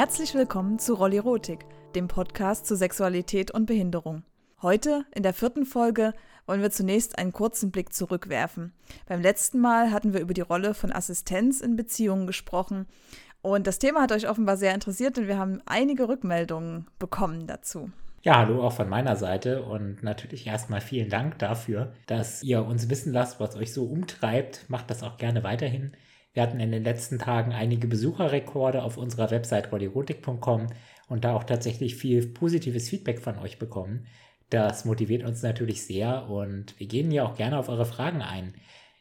Herzlich willkommen zu Rollirotik, dem Podcast zu Sexualität und Behinderung. Heute, in der vierten Folge, wollen wir zunächst einen kurzen Blick zurückwerfen. Beim letzten Mal hatten wir über die Rolle von Assistenz in Beziehungen gesprochen und das Thema hat euch offenbar sehr interessiert, denn wir haben einige Rückmeldungen bekommen dazu. Ja, hallo auch von meiner Seite und natürlich erstmal vielen Dank dafür, dass ihr uns wissen lasst, was euch so umtreibt. Macht das auch gerne weiterhin. Wir hatten in den letzten Tagen einige Besucherrekorde auf unserer Website rollerotik.com und da auch tatsächlich viel positives Feedback von euch bekommen. Das motiviert uns natürlich sehr und wir gehen ja auch gerne auf eure Fragen ein.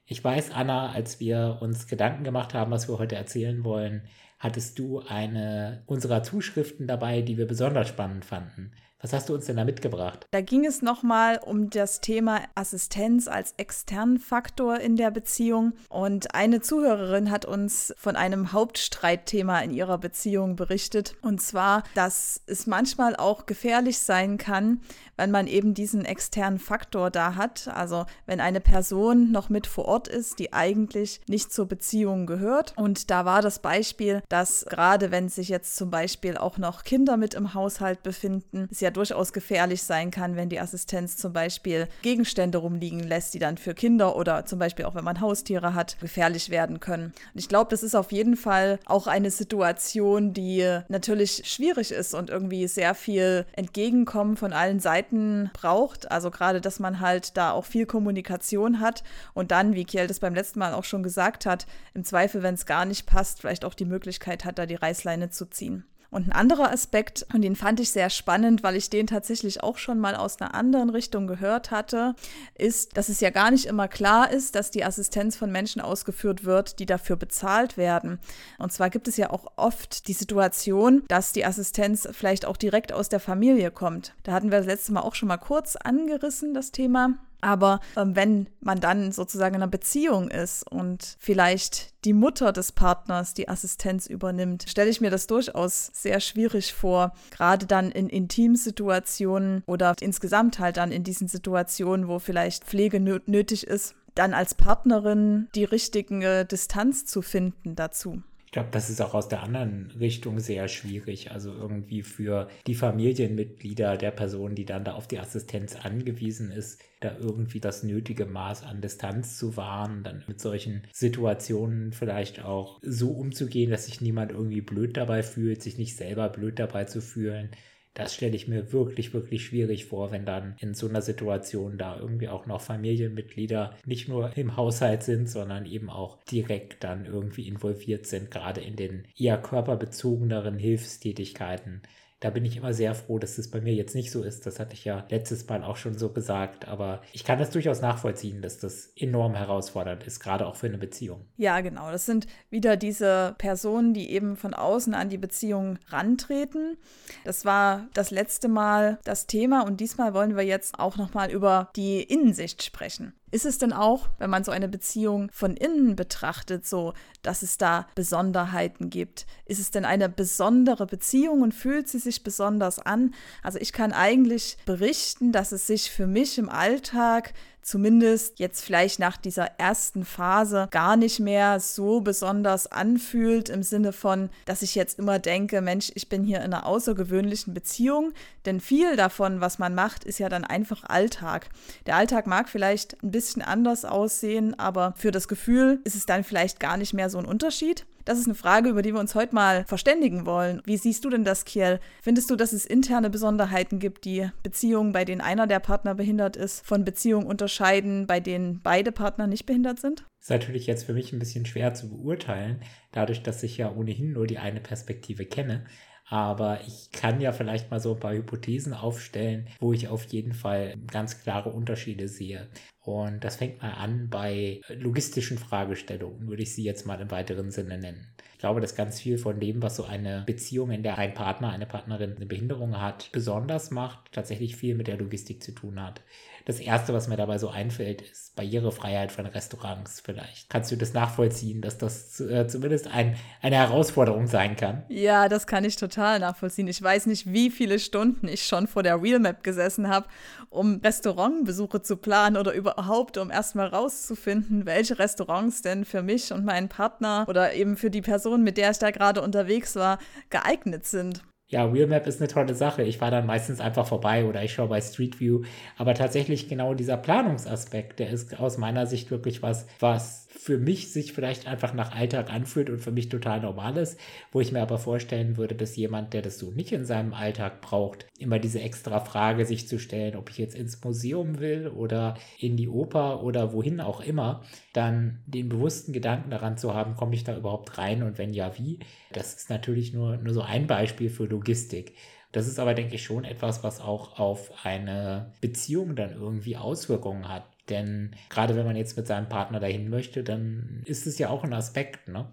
Ich weiß, Anna, als wir uns Gedanken gemacht haben, was wir heute erzählen wollen, hattest du eine unserer Zuschriften dabei, die wir besonders spannend fanden. Was hast du uns denn da mitgebracht? Da ging es nochmal um das Thema Assistenz als externen Faktor in der Beziehung. Und eine Zuhörerin hat uns von einem Hauptstreitthema in ihrer Beziehung berichtet. Und zwar, dass es manchmal auch gefährlich sein kann, wenn man eben diesen externen Faktor da hat. Also wenn eine Person noch mit vor Ort ist, die eigentlich nicht zur Beziehung gehört. Und da war das Beispiel, dass gerade wenn sich jetzt zum Beispiel auch noch Kinder mit im Haushalt befinden, es ja durchaus gefährlich sein kann, wenn die Assistenz zum Beispiel Gegenstände rumliegen lässt, die dann für Kinder oder zum Beispiel auch wenn man Haustiere hat, gefährlich werden können. Und ich glaube, das ist auf jeden Fall auch eine Situation, die natürlich schwierig ist und irgendwie sehr viel Entgegenkommen von allen Seiten braucht. Also gerade, dass man halt da auch viel Kommunikation hat und dann, wie Kiel das beim letzten Mal auch schon gesagt hat, im Zweifel, wenn es gar nicht passt, vielleicht auch die Möglichkeit hat, da die Reißleine zu ziehen. Und ein anderer Aspekt, und den fand ich sehr spannend, weil ich den tatsächlich auch schon mal aus einer anderen Richtung gehört hatte, ist, dass es ja gar nicht immer klar ist, dass die Assistenz von Menschen ausgeführt wird, die dafür bezahlt werden. Und zwar gibt es ja auch oft die Situation, dass die Assistenz vielleicht auch direkt aus der Familie kommt. Da hatten wir das letzte Mal auch schon mal kurz angerissen, das Thema. Aber ähm, wenn man dann sozusagen in einer Beziehung ist und vielleicht die Mutter des Partners die Assistenz übernimmt, stelle ich mir das durchaus sehr schwierig vor, gerade dann in Intimsituationen oder insgesamt halt dann in diesen Situationen, wo vielleicht Pflege nötig ist, dann als Partnerin die richtige Distanz zu finden dazu. Ich glaube, das ist auch aus der anderen Richtung sehr schwierig. Also irgendwie für die Familienmitglieder der Person, die dann da auf die Assistenz angewiesen ist, da irgendwie das nötige Maß an Distanz zu wahren, dann mit solchen Situationen vielleicht auch so umzugehen, dass sich niemand irgendwie blöd dabei fühlt, sich nicht selber blöd dabei zu fühlen. Das stelle ich mir wirklich, wirklich schwierig vor, wenn dann in so einer Situation da irgendwie auch noch Familienmitglieder nicht nur im Haushalt sind, sondern eben auch direkt dann irgendwie involviert sind, gerade in den eher körperbezogeneren Hilfstätigkeiten. Da bin ich immer sehr froh, dass das bei mir jetzt nicht so ist. Das hatte ich ja letztes Mal auch schon so gesagt. Aber ich kann das durchaus nachvollziehen, dass das enorm herausfordernd ist, gerade auch für eine Beziehung. Ja, genau. Das sind wieder diese Personen, die eben von außen an die Beziehung rantreten. Das war das letzte Mal das Thema und diesmal wollen wir jetzt auch nochmal über die Innensicht sprechen. Ist es denn auch, wenn man so eine Beziehung von innen betrachtet, so, dass es da Besonderheiten gibt? Ist es denn eine besondere Beziehung und fühlt sie sich besonders an? Also ich kann eigentlich berichten, dass es sich für mich im Alltag zumindest jetzt vielleicht nach dieser ersten Phase gar nicht mehr so besonders anfühlt im Sinne von, dass ich jetzt immer denke, Mensch, ich bin hier in einer außergewöhnlichen Beziehung, denn viel davon, was man macht, ist ja dann einfach Alltag. Der Alltag mag vielleicht ein bisschen anders aussehen, aber für das Gefühl ist es dann vielleicht gar nicht mehr so ein Unterschied. Das ist eine Frage, über die wir uns heute mal verständigen wollen. Wie siehst du denn das, Kiel? Findest du, dass es interne Besonderheiten gibt, die Beziehungen, bei denen einer der Partner behindert ist, von Beziehungen unterscheiden, bei denen beide Partner nicht behindert sind? Ist natürlich jetzt für mich ein bisschen schwer zu beurteilen, dadurch, dass ich ja ohnehin nur die eine Perspektive kenne. Aber ich kann ja vielleicht mal so ein paar Hypothesen aufstellen, wo ich auf jeden Fall ganz klare Unterschiede sehe. Und das fängt mal an bei logistischen Fragestellungen, würde ich sie jetzt mal im weiteren Sinne nennen. Ich glaube, dass ganz viel von dem, was so eine Beziehung, in der ein Partner, eine Partnerin eine Behinderung hat, besonders macht, tatsächlich viel mit der Logistik zu tun hat. Das Erste, was mir dabei so einfällt, ist Barrierefreiheit von Restaurants vielleicht. Kannst du das nachvollziehen, dass das äh, zumindest ein, eine Herausforderung sein kann? Ja, das kann ich total nachvollziehen. Ich weiß nicht, wie viele Stunden ich schon vor der Real Map gesessen habe, um Restaurantbesuche zu planen oder über überhaupt, um erstmal rauszufinden, welche Restaurants denn für mich und meinen Partner oder eben für die Person, mit der ich da gerade unterwegs war, geeignet sind. Ja, Wheelmap ist eine tolle Sache. Ich war dann meistens einfach vorbei oder ich schaue bei Street View. Aber tatsächlich genau dieser Planungsaspekt, der ist aus meiner Sicht wirklich was, was für mich sich vielleicht einfach nach Alltag anfühlt und für mich total normal ist, wo ich mir aber vorstellen würde, dass jemand, der das so nicht in seinem Alltag braucht, immer diese extra Frage sich zu stellen, ob ich jetzt ins Museum will oder in die Oper oder wohin auch immer, dann den bewussten Gedanken daran zu haben, komme ich da überhaupt rein und wenn ja, wie? Das ist natürlich nur, nur so ein Beispiel für Logistik. Das ist aber, denke ich, schon etwas, was auch auf eine Beziehung dann irgendwie Auswirkungen hat. Denn gerade wenn man jetzt mit seinem Partner dahin möchte, dann ist es ja auch ein Aspekt. Ne?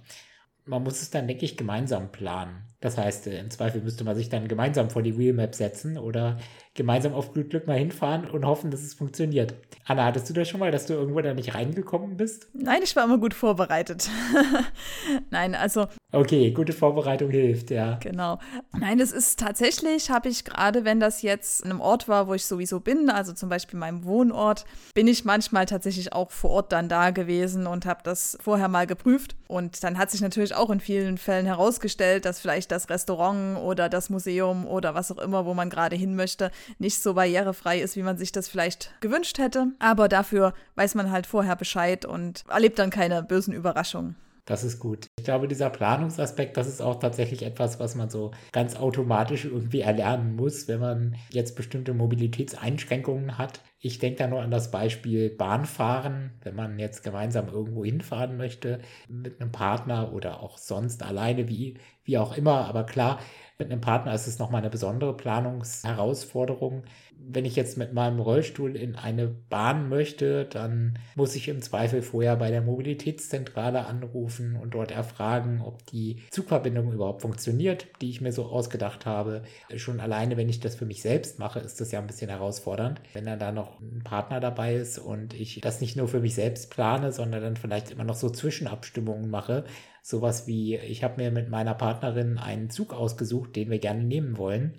Man muss es dann, denke ich, gemeinsam planen. Das heißt, im Zweifel müsste man sich dann gemeinsam vor die Wheelmap setzen oder gemeinsam auf gut Glück mal hinfahren und hoffen, dass es funktioniert. Anna, hattest du das schon mal, dass du irgendwo da nicht reingekommen bist? Nein, ich war immer gut vorbereitet. Nein, also. Okay, gute Vorbereitung hilft, ja. Genau. Nein, es ist tatsächlich, habe ich gerade, wenn das jetzt an einem Ort war, wo ich sowieso bin, also zum Beispiel meinem Wohnort, bin ich manchmal tatsächlich auch vor Ort dann da gewesen und habe das vorher mal geprüft. Und dann hat sich natürlich auch in vielen Fällen herausgestellt, dass vielleicht das Restaurant oder das Museum oder was auch immer, wo man gerade hin möchte, nicht so barrierefrei ist, wie man sich das vielleicht gewünscht hätte. Aber dafür weiß man halt vorher Bescheid und erlebt dann keine bösen Überraschungen. Das ist gut. Ich glaube, dieser Planungsaspekt, das ist auch tatsächlich etwas, was man so ganz automatisch irgendwie erlernen muss, wenn man jetzt bestimmte Mobilitätseinschränkungen hat. Ich denke da nur an das Beispiel Bahnfahren, wenn man jetzt gemeinsam irgendwo hinfahren möchte mit einem Partner oder auch sonst alleine, wie, wie auch immer. Aber klar, mit einem Partner ist es nochmal eine besondere Planungsherausforderung. Wenn ich jetzt mit meinem Rollstuhl in eine Bahn möchte, dann muss ich im Zweifel vorher bei der Mobilitätszentrale anrufen und dort erfragen, ob die Zugverbindung überhaupt funktioniert, die ich mir so ausgedacht habe. Schon alleine, wenn ich das für mich selbst mache, ist das ja ein bisschen herausfordernd. Wenn dann da noch ein Partner dabei ist und ich das nicht nur für mich selbst plane, sondern dann vielleicht immer noch so Zwischenabstimmungen mache, sowas wie, ich habe mir mit meiner Partnerin einen Zug ausgesucht, den wir gerne nehmen wollen.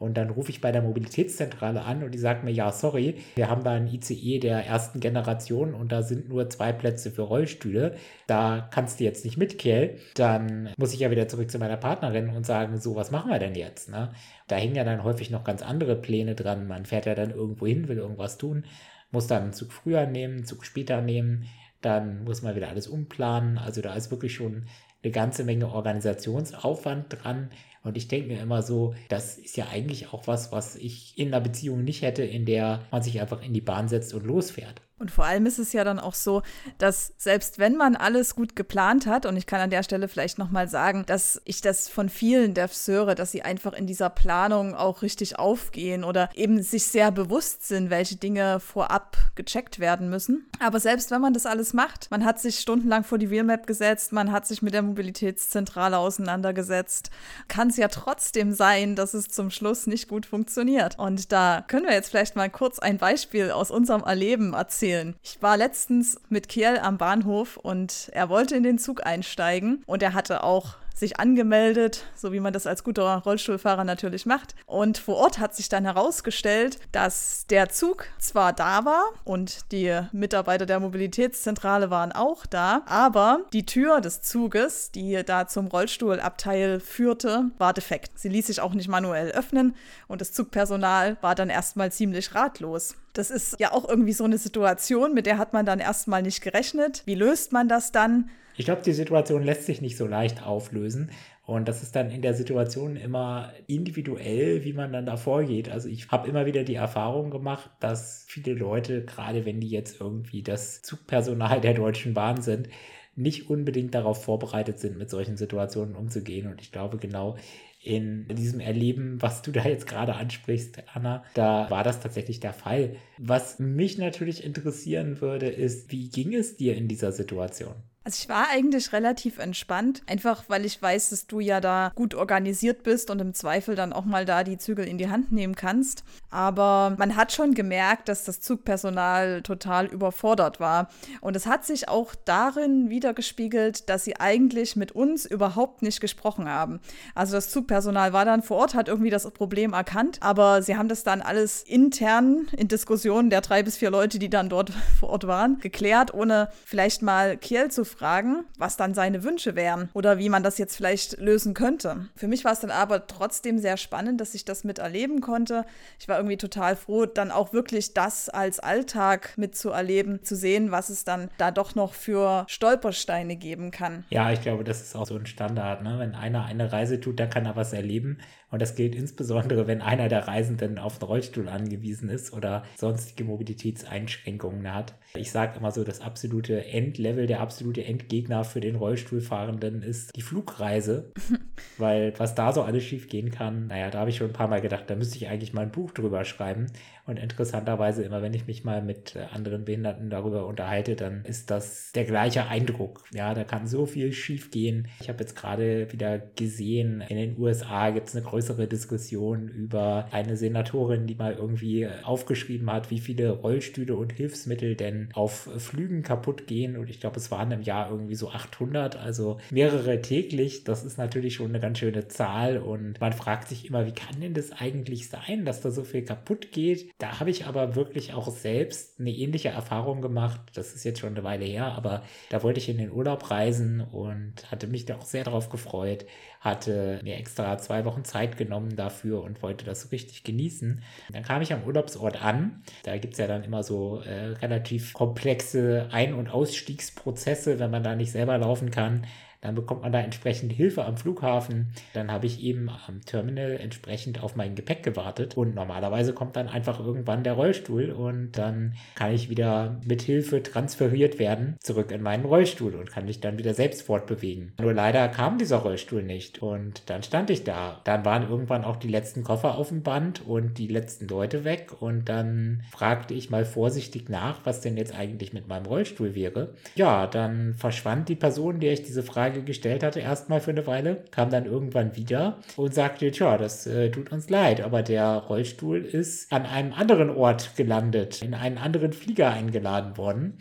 Und dann rufe ich bei der Mobilitätszentrale an und die sagt mir, ja, sorry, wir haben da einen ICE der ersten Generation und da sind nur zwei Plätze für Rollstühle. Da kannst du jetzt nicht mitkehren. Dann muss ich ja wieder zurück zu meiner Partnerin und sagen, so, was machen wir denn jetzt? Ne? Da hängen ja dann häufig noch ganz andere Pläne dran. Man fährt ja dann irgendwo hin, will irgendwas tun, muss dann einen Zug früher nehmen, einen Zug später nehmen dann muss man wieder alles umplanen. Also da ist wirklich schon eine ganze Menge Organisationsaufwand dran. Und ich denke mir immer so, das ist ja eigentlich auch was, was ich in einer Beziehung nicht hätte, in der man sich einfach in die Bahn setzt und losfährt. Und vor allem ist es ja dann auch so, dass selbst wenn man alles gut geplant hat, und ich kann an der Stelle vielleicht nochmal sagen, dass ich das von vielen Devs höre, dass sie einfach in dieser Planung auch richtig aufgehen oder eben sich sehr bewusst sind, welche Dinge vorab gecheckt werden müssen. Aber selbst wenn man das alles macht, man hat sich stundenlang vor die Wheelmap gesetzt, man hat sich mit der Mobilitätszentrale auseinandergesetzt, kann es ja trotzdem sein, dass es zum Schluss nicht gut funktioniert. Und da können wir jetzt vielleicht mal kurz ein Beispiel aus unserem Erleben erzählen erzählen. Ich war letztens mit Kiel am Bahnhof und er wollte in den Zug einsteigen und er hatte auch sich angemeldet, so wie man das als guter Rollstuhlfahrer natürlich macht. Und vor Ort hat sich dann herausgestellt, dass der Zug zwar da war und die Mitarbeiter der Mobilitätszentrale waren auch da, aber die Tür des Zuges, die da zum Rollstuhlabteil führte, war defekt. Sie ließ sich auch nicht manuell öffnen und das Zugpersonal war dann erstmal ziemlich ratlos. Das ist ja auch irgendwie so eine Situation, mit der hat man dann erstmal nicht gerechnet. Wie löst man das dann? Ich glaube, die Situation lässt sich nicht so leicht auflösen. Und das ist dann in der Situation immer individuell, wie man dann da vorgeht. Also ich habe immer wieder die Erfahrung gemacht, dass viele Leute, gerade wenn die jetzt irgendwie das Zugpersonal der Deutschen Bahn sind, nicht unbedingt darauf vorbereitet sind, mit solchen Situationen umzugehen. Und ich glaube, genau in diesem Erleben, was du da jetzt gerade ansprichst, Anna, da war das tatsächlich der Fall. Was mich natürlich interessieren würde, ist, wie ging es dir in dieser Situation? Also ich war eigentlich relativ entspannt, einfach weil ich weiß, dass du ja da gut organisiert bist und im Zweifel dann auch mal da die Zügel in die Hand nehmen kannst. Aber man hat schon gemerkt, dass das Zugpersonal total überfordert war. Und es hat sich auch darin wiedergespiegelt, dass sie eigentlich mit uns überhaupt nicht gesprochen haben. Also das Zugpersonal war dann vor Ort, hat irgendwie das Problem erkannt, aber sie haben das dann alles intern in Diskussionen der drei bis vier Leute, die dann dort vor Ort waren, geklärt, ohne vielleicht mal Kiel zu fragen, was dann seine Wünsche wären oder wie man das jetzt vielleicht lösen könnte. Für mich war es dann aber trotzdem sehr spannend, dass ich das miterleben konnte. Ich war irgendwie total froh, dann auch wirklich das als Alltag mitzuerleben, zu sehen, was es dann da doch noch für Stolpersteine geben kann. Ja, ich glaube, das ist auch so ein Standard. Ne? Wenn einer eine Reise tut, dann kann er was erleben. Und das gilt insbesondere, wenn einer der Reisenden auf einen Rollstuhl angewiesen ist oder sonstige Mobilitätseinschränkungen hat. Ich sage immer so, das absolute Endlevel, der absolute Endgegner für den Rollstuhlfahrenden ist die Flugreise. weil was da so alles schief gehen kann, naja, da habe ich schon ein paar Mal gedacht, da müsste ich eigentlich mal ein Buch drüber schreiben. Und interessanterweise, immer wenn ich mich mal mit äh, anderen Behinderten darüber unterhalte, dann ist das der gleiche Eindruck. Ja, da kann so viel schief gehen. Ich habe jetzt gerade wieder gesehen, in den USA gibt es eine größere Diskussion über eine Senatorin, die mal irgendwie aufgeschrieben hat, wie viele Rollstühle und Hilfsmittel denn auf Flügen kaputt gehen. Und ich glaube, es waren im Jahr irgendwie so 800, also mehrere täglich. Das ist natürlich schon eine ganz schöne Zahl. Und man fragt sich immer, wie kann denn das eigentlich sein, dass da so viel kaputt geht? Da habe ich aber wirklich auch selbst eine ähnliche Erfahrung gemacht. Das ist jetzt schon eine Weile her, aber da wollte ich in den Urlaub reisen und hatte mich da auch sehr darauf gefreut, hatte mir extra zwei Wochen Zeit genommen dafür und wollte das so richtig genießen. Dann kam ich am Urlaubsort an. Da gibt es ja dann immer so äh, relativ komplexe Ein- und Ausstiegsprozesse, wenn man da nicht selber laufen kann. Dann bekommt man da entsprechend Hilfe am Flughafen. Dann habe ich eben am Terminal entsprechend auf mein Gepäck gewartet. Und normalerweise kommt dann einfach irgendwann der Rollstuhl und dann kann ich wieder mit Hilfe transferiert werden zurück in meinen Rollstuhl und kann mich dann wieder selbst fortbewegen. Nur leider kam dieser Rollstuhl nicht und dann stand ich da. Dann waren irgendwann auch die letzten Koffer auf dem Band und die letzten Leute weg und dann fragte ich mal vorsichtig nach, was denn jetzt eigentlich mit meinem Rollstuhl wäre. Ja, dann verschwand die Person, der ich diese Frage Frage gestellt hatte, erstmal für eine Weile, kam dann irgendwann wieder und sagte, tja, das äh, tut uns leid, aber der Rollstuhl ist an einem anderen Ort gelandet, in einen anderen Flieger eingeladen worden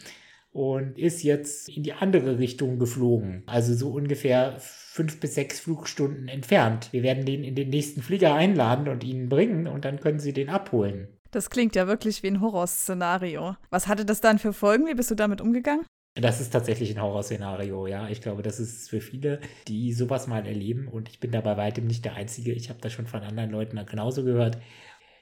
und ist jetzt in die andere Richtung geflogen. Also so ungefähr fünf bis sechs Flugstunden entfernt. Wir werden den in den nächsten Flieger einladen und ihn bringen und dann können Sie den abholen. Das klingt ja wirklich wie ein Horrorszenario. Was hatte das dann für Folgen? Wie bist du damit umgegangen? Das ist tatsächlich ein Horrorszenario, ja. Ich glaube, das ist für viele, die sowas mal erleben und ich bin da bei weitem nicht der Einzige. Ich habe das schon von anderen Leuten genauso gehört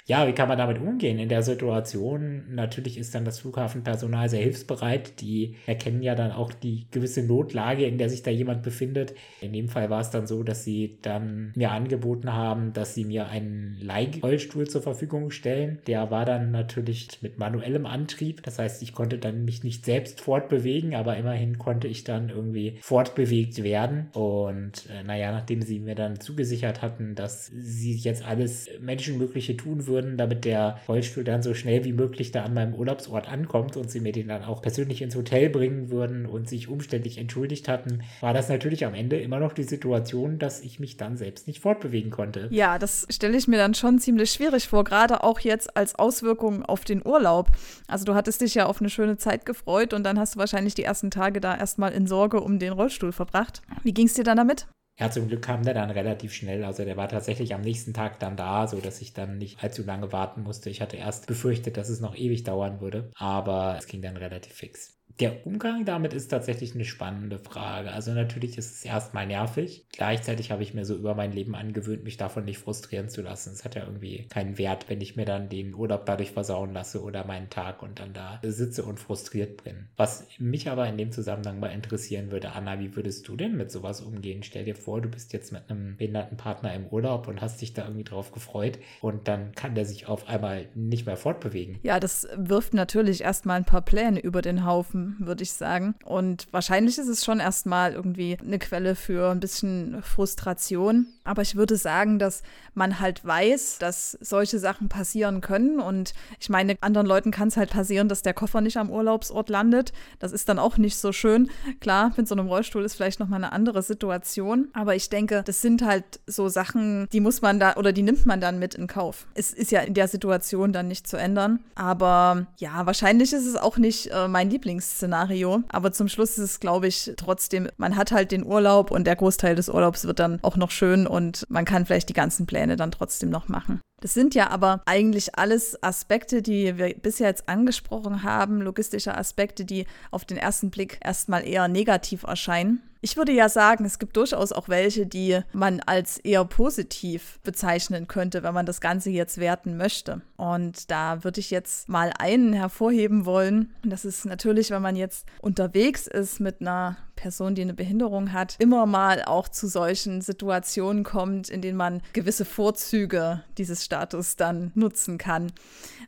ja, wie kann man damit umgehen in der Situation? Natürlich ist dann das Flughafenpersonal sehr hilfsbereit. Die erkennen ja dann auch die gewisse Notlage, in der sich da jemand befindet. In dem Fall war es dann so, dass sie dann mir angeboten haben, dass sie mir einen Leihrollstuhl zur Verfügung stellen. Der war dann natürlich mit manuellem Antrieb. Das heißt, ich konnte dann mich nicht selbst fortbewegen, aber immerhin konnte ich dann irgendwie fortbewegt werden. Und äh, naja, nachdem sie mir dann zugesichert hatten, dass sie jetzt alles Menschenmögliche tun würden, würden, damit der Rollstuhl dann so schnell wie möglich da an meinem Urlaubsort ankommt und sie mir den dann auch persönlich ins Hotel bringen würden und sich umständlich entschuldigt hatten, war das natürlich am Ende immer noch die Situation, dass ich mich dann selbst nicht fortbewegen konnte. Ja, das stelle ich mir dann schon ziemlich schwierig vor, gerade auch jetzt als Auswirkung auf den Urlaub. Also du hattest dich ja auf eine schöne Zeit gefreut und dann hast du wahrscheinlich die ersten Tage da erstmal in Sorge um den Rollstuhl verbracht. Wie ging es dir dann damit? Ja, zum Glück kam der dann relativ schnell. Also der war tatsächlich am nächsten Tag dann da, so dass ich dann nicht allzu lange warten musste. Ich hatte erst befürchtet, dass es noch ewig dauern würde, aber es ging dann relativ fix. Der Umgang damit ist tatsächlich eine spannende Frage. Also natürlich ist es erstmal nervig. Gleichzeitig habe ich mir so über mein Leben angewöhnt, mich davon nicht frustrieren zu lassen. Es hat ja irgendwie keinen Wert, wenn ich mir dann den Urlaub dadurch versauen lasse oder meinen Tag und dann da sitze und frustriert bin. Was mich aber in dem Zusammenhang mal interessieren würde, Anna, wie würdest du denn mit sowas umgehen? Stell dir vor, du bist jetzt mit einem behinderten Partner im Urlaub und hast dich da irgendwie drauf gefreut und dann kann der sich auf einmal nicht mehr fortbewegen. Ja, das wirft natürlich erstmal ein paar Pläne über den Haufen Würde ich sagen. Und wahrscheinlich ist es schon erstmal irgendwie eine Quelle für ein bisschen Frustration. Aber ich würde sagen, dass man halt weiß, dass solche Sachen passieren können. Und ich meine, anderen Leuten kann es halt passieren, dass der Koffer nicht am Urlaubsort landet. Das ist dann auch nicht so schön. Klar, mit so einem Rollstuhl ist vielleicht nochmal eine andere Situation. Aber ich denke, das sind halt so Sachen, die muss man da oder die nimmt man dann mit in Kauf. Es ist ja in der Situation dann nicht zu ändern. Aber ja, wahrscheinlich ist es auch nicht äh, mein Lieblingsszenario. Aber zum Schluss ist es, glaube ich, trotzdem, man hat halt den Urlaub und der Großteil des Urlaubs wird dann auch noch schön und man kann vielleicht die ganzen Pläne dann trotzdem noch machen. Das sind ja aber eigentlich alles Aspekte, die wir bisher jetzt angesprochen haben, logistische Aspekte, die auf den ersten Blick erstmal eher negativ erscheinen. Ich würde ja sagen, es gibt durchaus auch welche, die man als eher positiv bezeichnen könnte, wenn man das Ganze jetzt werten möchte. Und da würde ich jetzt mal einen hervorheben wollen. Und das ist natürlich, wenn man jetzt unterwegs ist mit einer Person, die eine Behinderung hat, immer mal auch zu solchen Situationen kommt, in denen man gewisse Vorzüge dieses Status dann nutzen kann.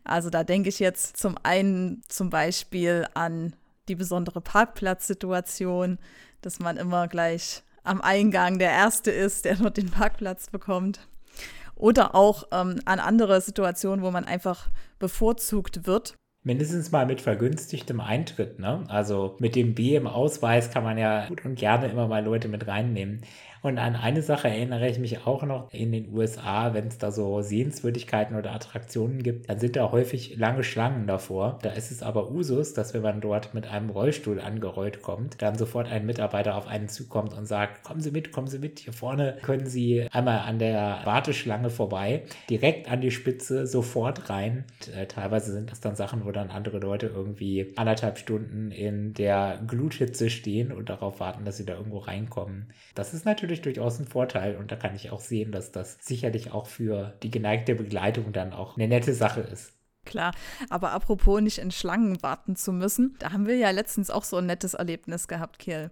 Also da denke ich jetzt zum einen zum Beispiel an die besondere Parkplatzsituation, dass man immer gleich am Eingang der Erste ist, der dort den Parkplatz bekommt. Oder auch ähm, an andere Situationen, wo man einfach bevorzugt wird. Mindestens mal mit vergünstigtem Eintritt, ne? Also mit dem B im Ausweis kann man ja gut und gerne immer mal Leute mit reinnehmen. Und an eine Sache erinnere ich mich auch noch in den USA, wenn es da so Sehenswürdigkeiten oder Attraktionen gibt, dann sind da häufig lange Schlangen davor. Da ist es aber Usus, dass wenn man dort mit einem Rollstuhl angerollt kommt, dann sofort ein Mitarbeiter auf einen zukommt und sagt, kommen Sie mit, kommen Sie mit, hier vorne können Sie einmal an der Warteschlange vorbei, direkt an die Spitze, sofort rein. Und, äh, teilweise sind das dann Sachen, wo dann andere Leute irgendwie anderthalb Stunden in der Gluthitze stehen und darauf warten, dass sie da irgendwo reinkommen. Das ist natürlich natürlich durchaus ein Vorteil und da kann ich auch sehen, dass das sicherlich auch für die geneigte Begleitung dann auch eine nette Sache ist. Klar, aber apropos nicht in Schlangen warten zu müssen, da haben wir ja letztens auch so ein nettes Erlebnis gehabt, Kiel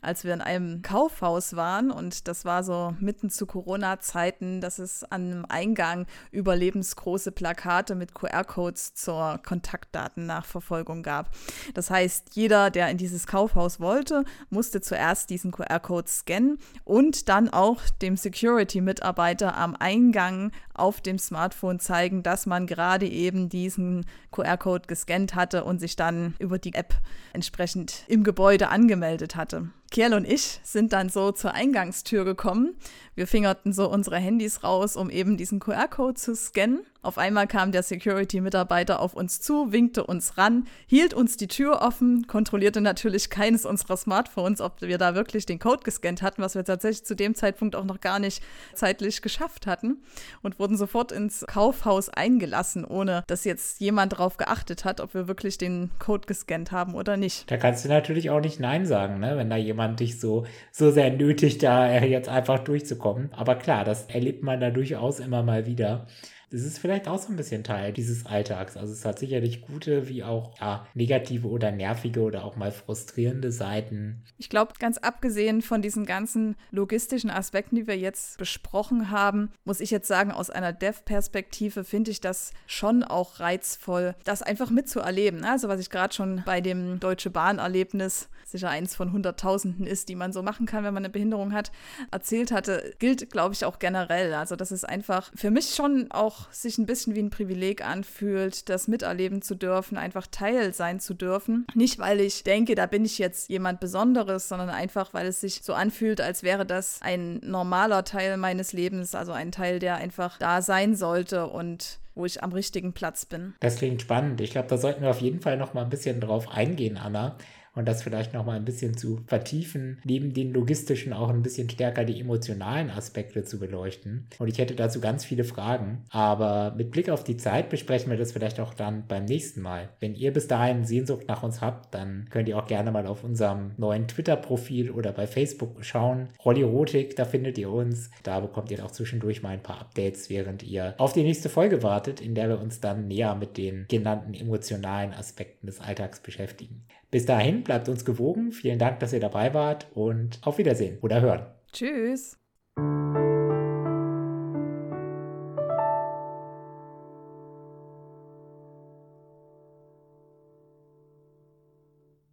als wir in einem Kaufhaus waren und das war so mitten zu Corona-Zeiten, dass es an einem Eingang überlebensgroße Plakate mit QR-Codes zur Kontaktdatennachverfolgung gab. Das heißt, jeder, der in dieses Kaufhaus wollte, musste zuerst diesen QR-Code scannen und dann auch dem Security-Mitarbeiter am Eingang auf dem Smartphone zeigen, dass man gerade eben diesen QR-Code gescannt hatte und sich dann über die App entsprechend im Gebäude angemeldet hatte. Kiel und ich sind dann so zur Eingangstür gekommen. Wir fingerten so unsere Handys raus, um eben diesen QR-Code zu scannen. Auf einmal kam der Security-Mitarbeiter auf uns zu, winkte uns ran, hielt uns die Tür offen, kontrollierte natürlich keines unserer Smartphones, ob wir da wirklich den Code gescannt hatten, was wir tatsächlich zu dem Zeitpunkt auch noch gar nicht zeitlich geschafft hatten und wurden sofort ins Kaufhaus eingelassen, ohne dass jetzt jemand darauf geachtet hat, ob wir wirklich den Code gescannt haben oder nicht. Da kannst du natürlich auch nicht Nein sagen, ne? wenn da jemand dich so, so sehr nötigt, da jetzt einfach durchzukommen. Aber klar, das erlebt man da durchaus immer mal wieder. Das ist vielleicht auch so ein bisschen Teil dieses Alltags. Also es hat sicherlich gute wie auch ja, negative oder nervige oder auch mal frustrierende Seiten. Ich glaube, ganz abgesehen von diesen ganzen logistischen Aspekten, die wir jetzt besprochen haben, muss ich jetzt sagen, aus einer Dev-Perspektive finde ich das schon auch reizvoll, das einfach mitzuerleben. Also was ich gerade schon bei dem Deutsche Bahn-Erlebnis, sicher eins von Hunderttausenden ist, die man so machen kann, wenn man eine Behinderung hat, erzählt hatte, gilt, glaube ich, auch generell. Also das ist einfach für mich schon auch sich ein bisschen wie ein Privileg anfühlt, das miterleben zu dürfen, einfach Teil sein zu dürfen. Nicht, weil ich denke, da bin ich jetzt jemand Besonderes, sondern einfach, weil es sich so anfühlt, als wäre das ein normaler Teil meines Lebens, also ein Teil, der einfach da sein sollte und wo ich am richtigen Platz bin. Das klingt spannend. Ich glaube, da sollten wir auf jeden Fall noch mal ein bisschen drauf eingehen, Anna und das vielleicht noch mal ein bisschen zu vertiefen, neben den logistischen auch ein bisschen stärker die emotionalen Aspekte zu beleuchten. Und ich hätte dazu ganz viele Fragen, aber mit Blick auf die Zeit besprechen wir das vielleicht auch dann beim nächsten Mal. Wenn ihr bis dahin Sehnsucht nach uns habt, dann könnt ihr auch gerne mal auf unserem neuen Twitter-Profil oder bei Facebook schauen. Rollirotik, da findet ihr uns. Da bekommt ihr auch zwischendurch mal ein paar Updates, während ihr auf die nächste Folge wartet, in der wir uns dann näher mit den genannten emotionalen Aspekten des Alltags beschäftigen. Bis dahin, bleibt uns gewogen. Vielen Dank, dass ihr dabei wart und auf Wiedersehen oder hören. Tschüss.